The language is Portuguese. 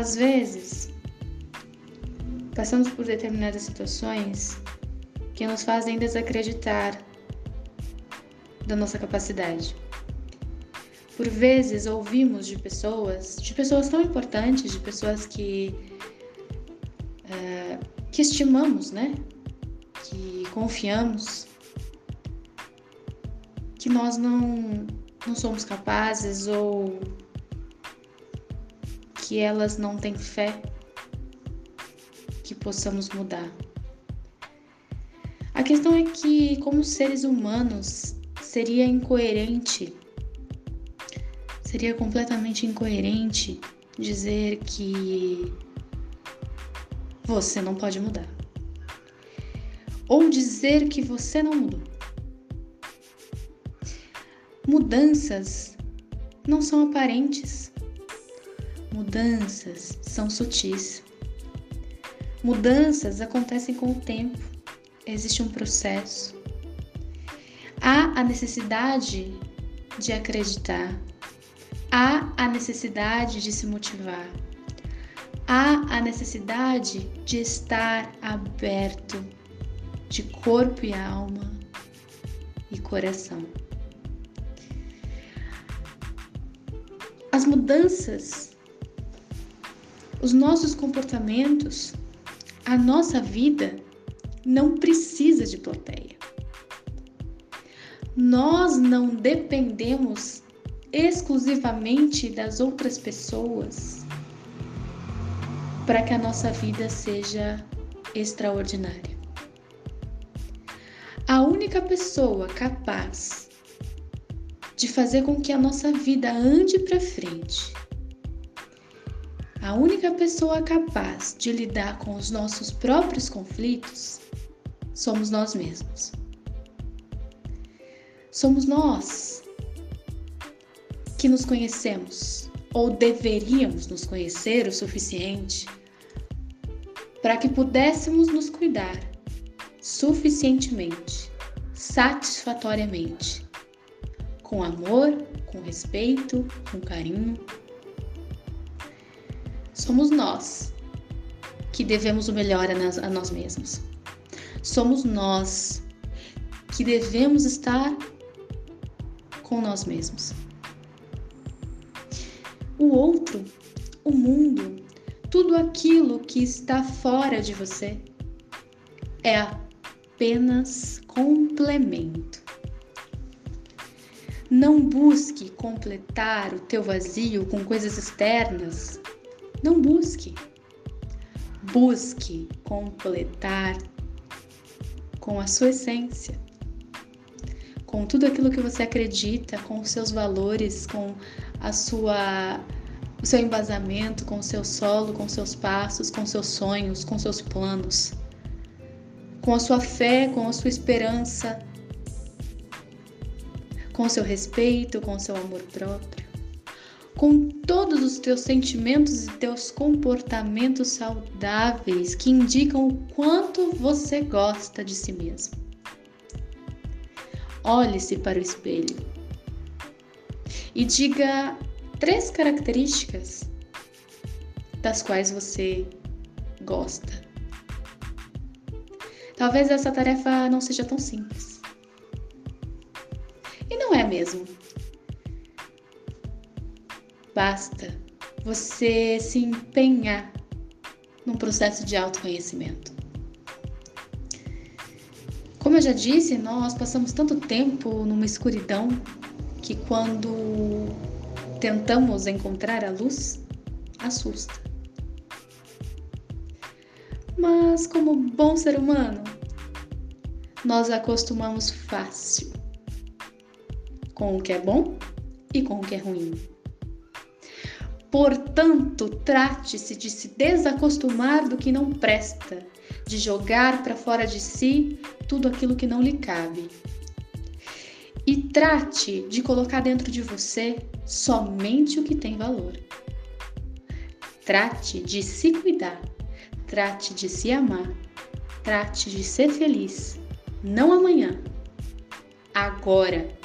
Às vezes, passamos por determinadas situações que nos fazem desacreditar da nossa capacidade. Por vezes ouvimos de pessoas, de pessoas tão importantes, de pessoas que uh, que estimamos, né? Que confiamos, que nós não não somos capazes ou que elas não têm fé que possamos mudar. A questão é que, como seres humanos, seria incoerente, seria completamente incoerente dizer que você não pode mudar. Ou dizer que você não mudou. Mudanças não são aparentes. Mudanças são sutis. Mudanças acontecem com o tempo. Existe um processo. Há a necessidade de acreditar. Há a necessidade de se motivar. Há a necessidade de estar aberto de corpo e alma e coração. As mudanças, os nossos comportamentos, a nossa vida não precisa de plateia. Nós não dependemos exclusivamente das outras pessoas para que a nossa vida seja extraordinária. A única pessoa capaz de fazer com que a nossa vida ande para frente. A única pessoa capaz de lidar com os nossos próprios conflitos somos nós mesmos. Somos nós que nos conhecemos ou deveríamos nos conhecer o suficiente para que pudéssemos nos cuidar suficientemente, satisfatoriamente com amor, com respeito, com carinho. Somos nós que devemos o melhor a nós mesmos. Somos nós que devemos estar com nós mesmos. O outro, o mundo, tudo aquilo que está fora de você é apenas complemento. Não busque completar o teu vazio com coisas externas. Não busque. Busque completar com a sua essência, com tudo aquilo que você acredita, com os seus valores, com a sua o seu embasamento, com o seu solo, com seus passos, com seus sonhos, com seus planos, com a sua fé, com a sua esperança, com seu respeito, com seu amor próprio, com todos os teus sentimentos e teus comportamentos saudáveis que indicam o quanto você gosta de si mesmo. Olhe-se para o espelho e diga três características das quais você gosta. Talvez essa tarefa não seja tão simples não é mesmo. Basta você se empenhar num processo de autoconhecimento. Como eu já disse, nós passamos tanto tempo numa escuridão que quando tentamos encontrar a luz, assusta. Mas, como bom ser humano, nós acostumamos fácil com o que é bom e com o que é ruim. Portanto, trate-se de se desacostumar do que não presta, de jogar para fora de si tudo aquilo que não lhe cabe. E trate de colocar dentro de você somente o que tem valor. Trate de se cuidar, trate de se amar, trate de ser feliz, não amanhã, agora